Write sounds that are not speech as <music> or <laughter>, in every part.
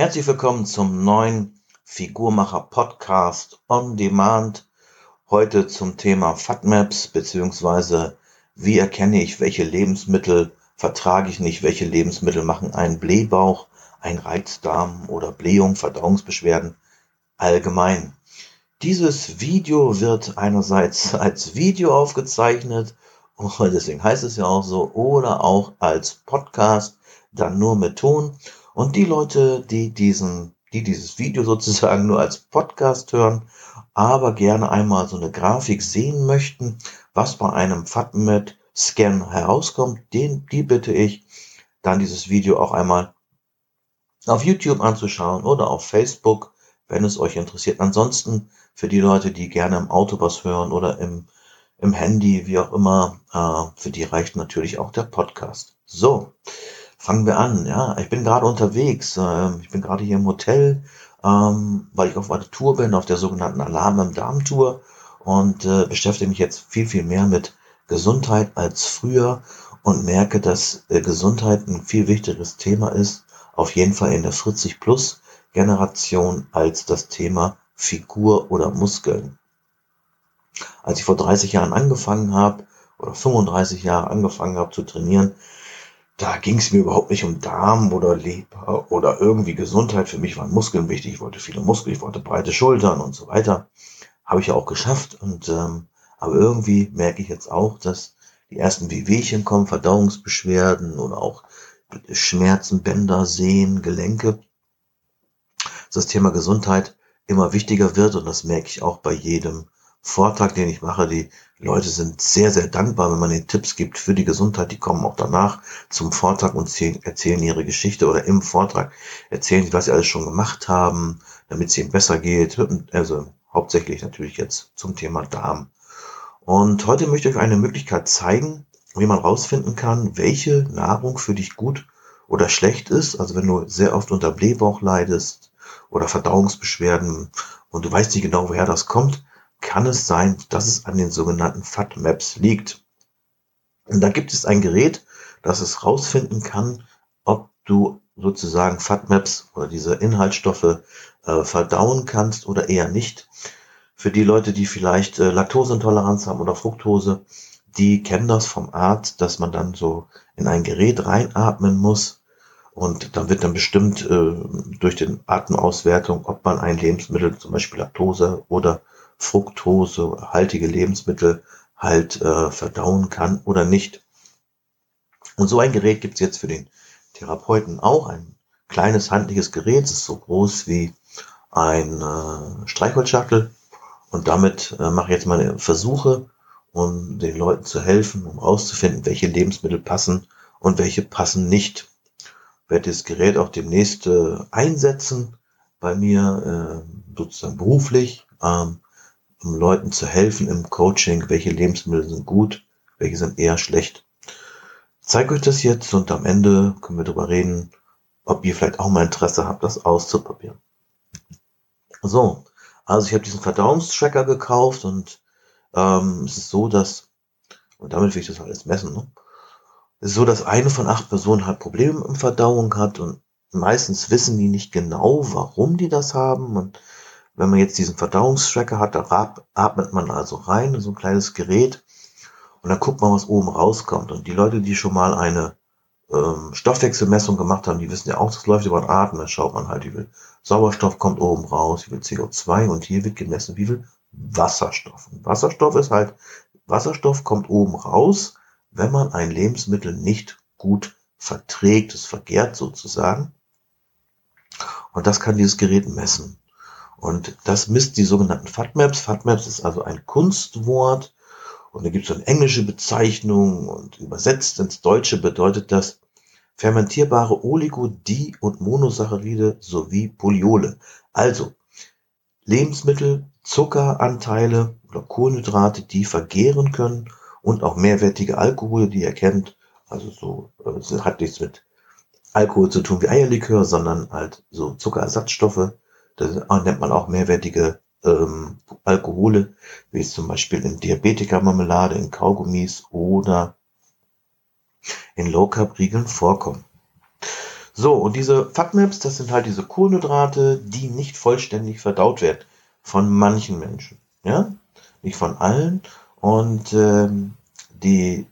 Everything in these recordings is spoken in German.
Herzlich willkommen zum neuen Figurmacher Podcast on Demand. Heute zum Thema FATMAPs beziehungsweise wie erkenne ich, welche Lebensmittel vertrage ich nicht, welche Lebensmittel machen einen Blähbauch, ein Reizdarm oder Blähung, Verdauungsbeschwerden allgemein. Dieses Video wird einerseits <laughs> als Video aufgezeichnet, <laughs> deswegen heißt es ja auch so, oder auch als Podcast, dann nur mit Ton. Und die Leute, die diesen, die dieses Video <laughs> sozusagen nur als Podcast hören, aber gerne einmal so eine Grafik sehen möchten, was bei einem FATMED-Scan herauskommt, den, die bitte ich, dann dieses Video auch einmal auf YouTube anzuschauen oder auf Facebook, wenn es euch interessiert. Ansonsten für die Leute, die gerne im Auto was hören oder im, im Handy, wie auch immer, äh, für die reicht natürlich auch der Podcast. So, fangen wir an. Ja, ich bin gerade unterwegs. Äh, ich bin gerade hier im Hotel, ähm, weil ich auf einer Tour bin, auf der sogenannten Alarm im Darm Tour und äh, beschäftige mich jetzt viel, viel mehr mit Gesundheit als früher und merke, dass äh, Gesundheit ein viel wichtigeres Thema ist, auf jeden Fall in der 40 plus Generation als das Thema Figur oder Muskeln. Als ich vor 30 Jahren angefangen habe oder 35 Jahre angefangen habe zu trainieren, da ging es mir überhaupt nicht um Darm oder Leber oder irgendwie Gesundheit. Für mich waren Muskeln wichtig. Ich wollte viele Muskeln, ich wollte breite Schultern und so weiter. Habe ich ja auch geschafft. Und ähm, aber irgendwie merke ich jetzt auch, dass die ersten Wehwehchen kommen, Verdauungsbeschwerden oder auch Schmerzen, Bänder, Sehen, Gelenke. Das Thema Gesundheit immer wichtiger wird und das merke ich auch bei jedem Vortrag, den ich mache. Die Leute sind sehr, sehr dankbar, wenn man ihnen Tipps gibt für die Gesundheit. Die kommen auch danach zum Vortrag und erzählen ihre Geschichte oder im Vortrag erzählen sie, was sie alles schon gemacht haben, damit es ihnen besser geht. Also hauptsächlich natürlich jetzt zum Thema Darm. Und heute möchte ich euch eine Möglichkeit zeigen, wie man rausfinden kann, welche Nahrung für dich gut oder schlecht ist. Also wenn du sehr oft unter Blähbauch leidest oder Verdauungsbeschwerden und du weißt nicht genau, woher das kommt, kann es sein, dass es an den sogenannten FAT-Maps liegt. Und da gibt es ein Gerät, das es rausfinden kann, ob du sozusagen FAT-Maps oder diese Inhaltsstoffe äh, verdauen kannst oder eher nicht. Für die Leute, die vielleicht äh, Laktoseintoleranz haben oder Fructose, die kennen das vom Arzt, dass man dann so in ein Gerät reinatmen muss und dann wird dann bestimmt äh, durch den Atemauswertung, ob man ein Lebensmittel, zum Beispiel Laktose oder Fructose haltige Lebensmittel halt äh, verdauen kann oder nicht. Und so ein Gerät gibt es jetzt für den Therapeuten auch. Ein kleines handliches Gerät, das ist so groß wie ein äh, Streichholzschachtel. Und damit äh, mache ich jetzt meine Versuche, um den Leuten zu helfen, um herauszufinden, welche Lebensmittel passen und welche passen nicht. Ich werde das Gerät auch demnächst äh, einsetzen bei mir, äh, sozusagen beruflich. Ähm, um Leuten zu helfen im Coaching, welche Lebensmittel sind gut, welche sind eher schlecht. Ich zeige euch das jetzt und am Ende können wir darüber reden, ob ihr vielleicht auch mal Interesse habt, das auszuprobieren. So, also ich habe diesen Verdauungstracker gekauft und ähm, es ist so, dass, und damit will ich das alles messen, ne? es ist so, dass eine von acht Personen halt Probleme im Verdauung hat und meistens wissen die nicht genau, warum die das haben und wenn man jetzt diesen Verdauungstracker hat, da atmet man also rein in so ein kleines Gerät und dann guckt man, was oben rauskommt. Und die Leute, die schon mal eine ähm, Stoffwechselmessung gemacht haben, die wissen ja auch, das läuft über den Atmen. Da schaut man halt, wie viel Sauerstoff kommt oben raus, wie viel CO2 und hier wird gemessen, wie viel Wasserstoff. Und Wasserstoff ist halt, Wasserstoff kommt oben raus, wenn man ein Lebensmittel nicht gut verträgt, es vergärt sozusagen. Und das kann dieses Gerät messen. Und das misst die sogenannten FATMAPs. FATMAPs ist also ein Kunstwort und da gibt es eine englische Bezeichnung und übersetzt ins Deutsche bedeutet das fermentierbare Oligo-, Di- und Monosaccharide sowie Poliole. Also Lebensmittel, Zuckeranteile oder Kohlenhydrate, die vergehren können und auch mehrwertige Alkohole, die ihr kennt. Also so, es äh, hat nichts mit Alkohol zu tun wie Eierlikör, sondern halt so Zuckerersatzstoffe das nennt man auch mehrwertige ähm, Alkohole, wie es zum Beispiel in Diabetikermarmelade, in Kaugummis oder in Low Carb Riegeln vorkommen. So, und diese FATMAPs, das sind halt diese Kohlenhydrate, die nicht vollständig verdaut werden. Von manchen Menschen. Ja? Nicht von allen. Und ähm, die,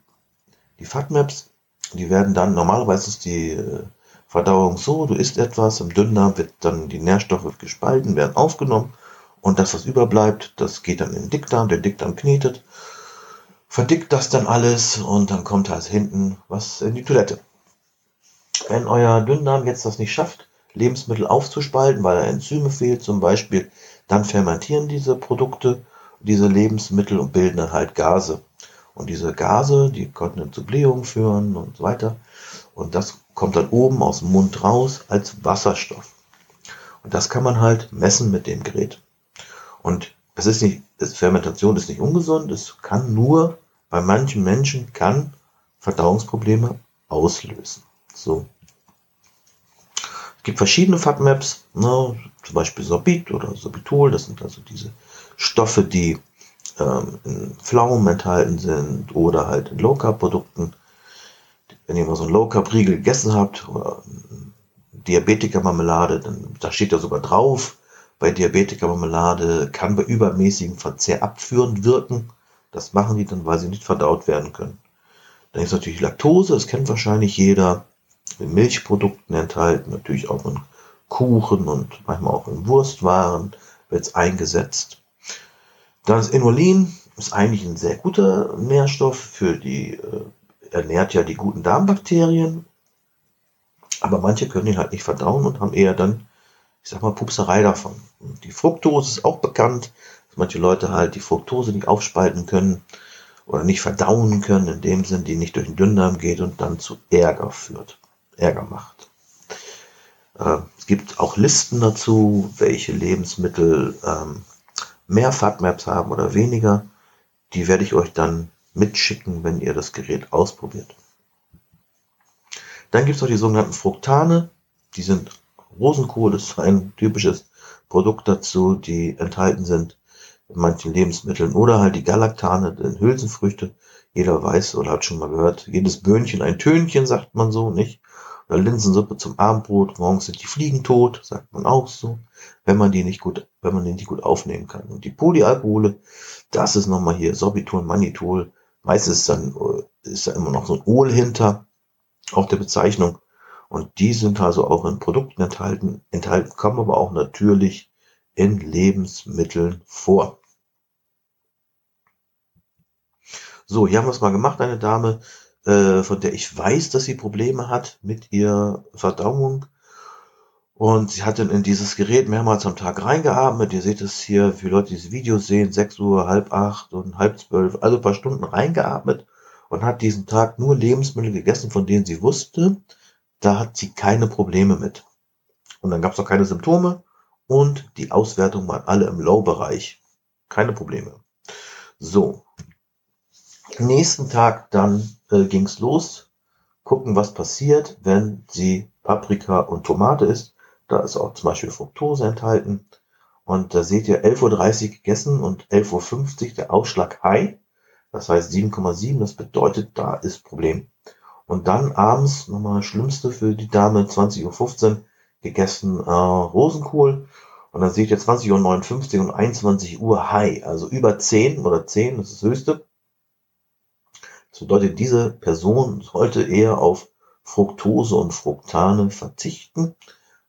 die FATMAPs, die werden dann, normalerweise ist die äh, Verdauung so, du isst etwas, im Dünndarm wird dann die Nährstoffe gespalten, werden aufgenommen und das, was überbleibt, das geht dann in den Dickdarm, der Dickdarm knetet, verdickt das dann alles und dann kommt halt hinten was in die Toilette. Wenn euer Dünndarm jetzt das nicht schafft, Lebensmittel aufzuspalten, weil er Enzyme fehlt zum Beispiel, dann fermentieren diese Produkte, diese Lebensmittel und bilden dann halt Gase. Und diese Gase, die konnten zu Blähungen führen und so weiter. Und das kommt dann oben aus dem Mund raus als Wasserstoff. Und das kann man halt messen mit dem Gerät. Und es ist nicht, das Fermentation ist nicht ungesund, es kann nur bei manchen Menschen kann Verdauungsprobleme auslösen. So. Es gibt verschiedene FATMAPs, ne, zum Beispiel Sorbit oder Sorbitol, das sind also diese Stoffe, die ähm, in Pflaumen enthalten sind oder halt in Low-Carb-Produkten. Wenn ihr mal so einen Low-Carb-Riegel gegessen habt oder Diabetiker-Marmelade, dann da steht ja sogar drauf, bei Diabetiker-Marmelade kann bei übermäßigem Verzehr abführend wirken. Das machen die dann, weil sie nicht verdaut werden können. Dann ist natürlich Laktose, das kennt wahrscheinlich jeder. In Milchprodukten enthalten, natürlich auch in Kuchen und manchmal auch in Wurstwaren wird es eingesetzt. Dann ist Inulin, ist eigentlich ein sehr guter Nährstoff für die, äh, ernährt ja die guten Darmbakterien. Aber manche können ihn halt nicht verdauen und haben eher dann, ich sag mal, Pupserei davon. Und die Fructose ist auch bekannt, dass manche Leute halt die Fructose nicht aufspalten können oder nicht verdauen können, in dem Sinn, die nicht durch den Dünndarm geht und dann zu Ärger führt, Ärger macht. Äh, es gibt auch Listen dazu, welche Lebensmittel ähm, mehr FATMAPs haben oder weniger. Die werde ich euch dann mitschicken, wenn ihr das Gerät ausprobiert. Dann gibt es noch die sogenannten Fructane. Die sind Rosenkohl, das ist ein typisches Produkt dazu, die enthalten sind in manchen Lebensmitteln. Oder halt die Galaktane, den Hülsenfrüchte. Jeder weiß oder hat schon mal gehört, jedes Böhnchen ein Tönchen, sagt man so, nicht? Oder Linsensuppe zum Abendbrot, morgens sind die Fliegen tot, sagt man auch so, wenn man die nicht gut, wenn man die nicht gut aufnehmen kann. Und die Polyalkohole, das ist nochmal hier Sorbitol, Mannitol. Meistens ist dann, ist da immer noch so ein Ol hinter auf der Bezeichnung. Und die sind also auch in Produkten enthalten, enthalten, kommen aber auch natürlich in Lebensmitteln vor. So, hier haben wir es mal gemacht, eine Dame, äh, von der ich weiß, dass sie Probleme hat mit ihrer Verdauung. Und sie hat dann in dieses Gerät mehrmals am Tag reingeatmet. Ihr seht es hier, wie Leute dieses Video sehen, 6 Uhr, halb acht und halb zwölf, also ein paar Stunden reingeatmet und hat diesen Tag nur Lebensmittel gegessen, von denen sie wusste, da hat sie keine Probleme mit. Und dann gab es auch keine Symptome und die Auswertungen waren alle im Low-Bereich. Keine Probleme. So. Nächsten Tag dann äh, ging's los. Gucken, was passiert, wenn sie Paprika und Tomate isst. Da ist auch zum Beispiel Fructose enthalten. Und da seht ihr 11.30 Uhr gegessen und 11.50 Uhr der Ausschlag high. Das heißt 7,7. Das bedeutet, da ist Problem. Und dann abends, nochmal Schlimmste für die Dame, 20.15 Uhr gegessen äh, Rosenkohl. Und dann seht ihr 20.59 Uhr und 21 Uhr High. Also über 10 oder 10, das ist das höchste. Das bedeutet, diese Person sollte eher auf Fructose und Fructane verzichten,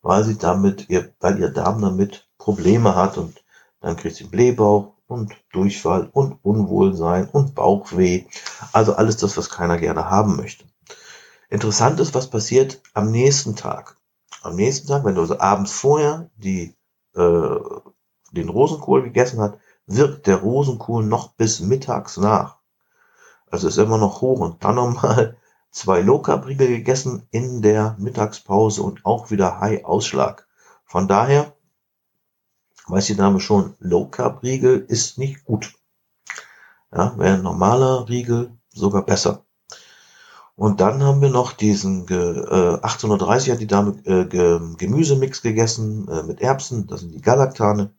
weil sie damit, ihr, weil ihr Darm damit Probleme hat und dann kriegt sie Blähbauch und Durchfall und Unwohlsein und Bauchweh. Also alles das, was keiner gerne haben möchte. Interessant ist, was passiert am nächsten Tag. Am nächsten Tag, wenn du also abends vorher die, äh, den Rosenkohl gegessen hast, wirkt der Rosenkohl noch bis mittags nach. Also ist immer noch hoch und dann nochmal zwei Low Carb Riegel gegessen in der Mittagspause und auch wieder High Ausschlag. Von daher weiß die Dame schon, Low Carb Riegel ist nicht gut. Ja, wäre ein normaler Riegel sogar besser. Und dann haben wir noch diesen äh, 1830 hat die Dame äh, Gemüsemix gegessen äh, mit Erbsen, das sind die Galaktane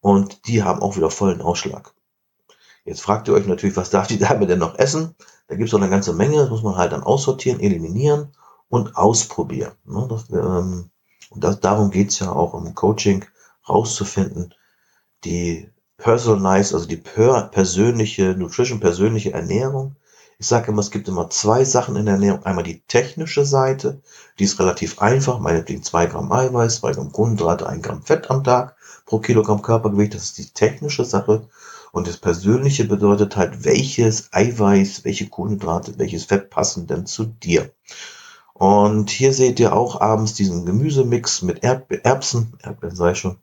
und die haben auch wieder vollen Ausschlag. Jetzt fragt ihr euch natürlich, was darf die Dame denn noch essen? Da gibt es noch eine ganze Menge, das muss man halt dann aussortieren, eliminieren und ausprobieren. Ne? Das, ähm, und das, darum geht's ja auch im Coaching, rauszufinden, die personalized, also die per persönliche Nutrition, persönliche Ernährung. Ich sage immer, es gibt immer zwei Sachen in der Ernährung. Einmal die technische Seite, die ist relativ einfach, meinetwegen zwei Gramm Eiweiß, zwei Gramm Kohlenhydrate, ein Gramm Fett am Tag pro Kilogramm Körpergewicht. Das ist die technische Sache. Und das Persönliche bedeutet halt, welches Eiweiß, welche Kohlenhydrate, welches Fett passen denn zu dir. Und hier seht ihr auch abends diesen Gemüsemix mit Erb Erbsen, Erdbeeren sei schon,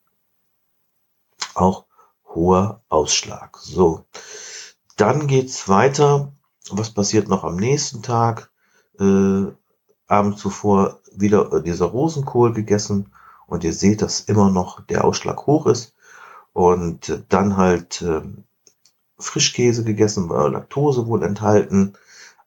auch hoher Ausschlag. So, dann geht's weiter. Was passiert noch am nächsten Tag? Äh, Abend zuvor wieder dieser Rosenkohl gegessen und ihr seht, dass immer noch der Ausschlag hoch ist. Und dann halt äh, Frischkäse gegessen, weil Laktose wohl enthalten.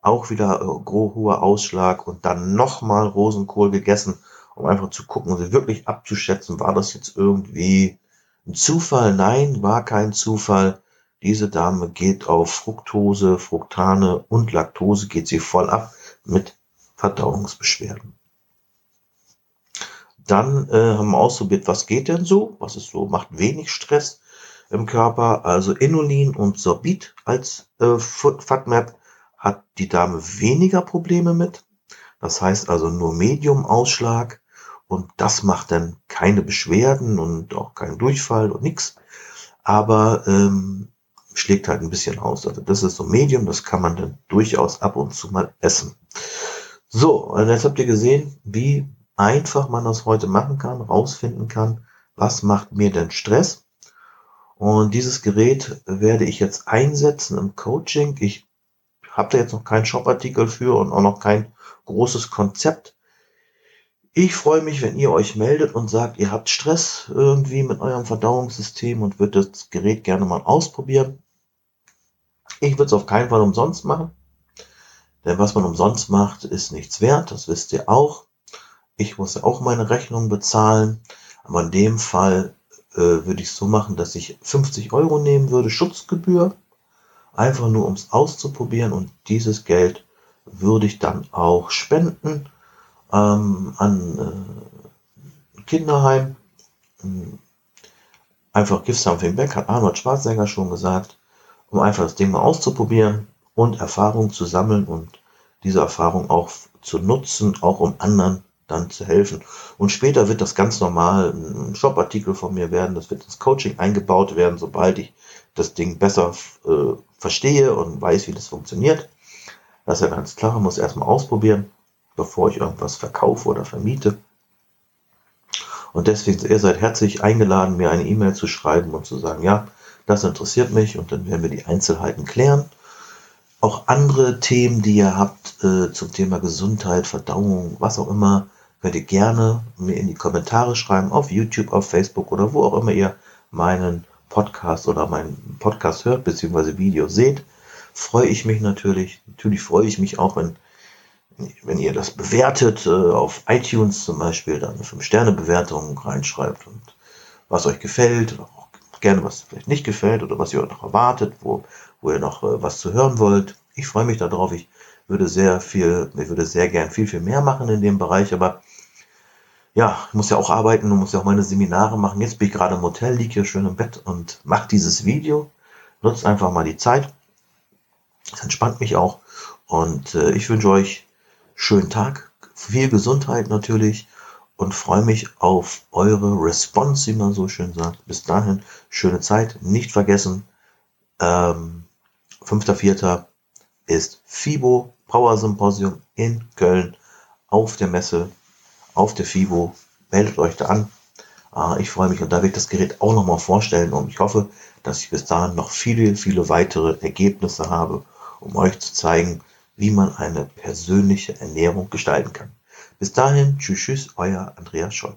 Auch wieder äh, hoher Ausschlag und dann nochmal Rosenkohl gegessen, um einfach zu gucken und wirklich abzuschätzen, war das jetzt irgendwie ein Zufall? Nein, war kein Zufall. Diese Dame geht auf Fructose, Fructane und Laktose geht sie voll ab mit Verdauungsbeschwerden. Dann äh, haben wir ausprobiert, was geht denn so? Was ist so? Macht wenig Stress im Körper. Also Inulin und Sorbit als äh, FATMAP hat die Dame weniger Probleme mit. Das heißt also nur Medium-Ausschlag und das macht dann keine Beschwerden und auch keinen Durchfall und nichts. Aber ähm, schlägt halt ein bisschen aus. Also das ist so Medium, das kann man dann durchaus ab und zu mal essen. So, und jetzt habt ihr gesehen, wie einfach man das heute machen kann, rausfinden kann, was macht mir denn Stress. Und dieses Gerät werde ich jetzt einsetzen im Coaching. Ich habe da jetzt noch keinen Shopartikel für und auch noch kein großes Konzept. Ich freue mich, wenn ihr euch meldet und sagt, ihr habt Stress irgendwie mit eurem Verdauungssystem und würdet das Gerät gerne mal ausprobieren. Ich würde es auf keinen Fall umsonst machen. Denn was man umsonst macht, ist nichts wert. Das wisst ihr auch. Ich muss auch meine Rechnung bezahlen. Aber in dem Fall äh, würde ich es so machen, dass ich 50 Euro nehmen würde, Schutzgebühr. Einfach nur, um es auszuprobieren. Und dieses Geld würde ich dann auch spenden ähm, an äh, Kinderheim. Einfach give something back, hat Arnold Schwarzenegger schon gesagt, um einfach das Ding mal auszuprobieren und Erfahrung zu sammeln und diese Erfahrung auch zu nutzen, auch um anderen dann zu helfen. Und später wird das ganz normal ein Shop-Artikel von mir werden, das wird ins Coaching eingebaut werden, sobald ich das Ding besser äh, verstehe und weiß, wie das funktioniert. Das ist ja ganz klar, man muss erstmal ausprobieren, bevor ich irgendwas verkaufe oder vermiete. Und deswegen, ihr seid herzlich eingeladen, mir eine E-Mail zu schreiben und zu sagen, ja, das interessiert mich und dann werden wir die Einzelheiten klären. Auch andere Themen, die ihr habt äh, zum Thema Gesundheit, Verdauung, was auch immer, könnt ihr gerne mir in die Kommentare schreiben, auf YouTube, auf Facebook oder wo auch immer ihr meinen Podcast oder meinen Podcast hört, beziehungsweise Video seht. Freue ich mich natürlich. Natürlich freue ich mich auch, wenn, wenn ihr das bewertet, äh, auf iTunes zum Beispiel, dann eine 5-Sterne-Bewertung reinschreibt und was euch gefällt, oder auch gerne was vielleicht nicht gefällt oder was ihr noch erwartet, wo, wo ihr noch äh, was zu hören wollt. Ich freue mich darauf. Ich würde sehr viel, ich würde sehr gern viel, viel mehr machen in dem Bereich, aber ja, ich muss ja auch arbeiten und muss ja auch meine Seminare machen. Jetzt bin ich gerade im Hotel, liege hier schön im Bett und mache dieses Video. Nutzt einfach mal die Zeit. Das entspannt mich auch. Und äh, ich wünsche euch schönen Tag, viel Gesundheit natürlich und freue mich auf eure Response, wie man so schön sagt. Bis dahin, schöne Zeit. Nicht vergessen, ähm, 5.4. ist FIBO Power Symposium in Köln auf der Messe auf der FIBO. Meldet euch da an. Äh, ich freue mich und da werde ich das Gerät auch nochmal vorstellen und ich hoffe, dass ich bis dahin noch viele, viele weitere Ergebnisse habe, um euch zu zeigen, wie man eine persönliche Ernährung gestalten kann. Bis dahin, tschüss, tschüss, euer Andreas Scholz.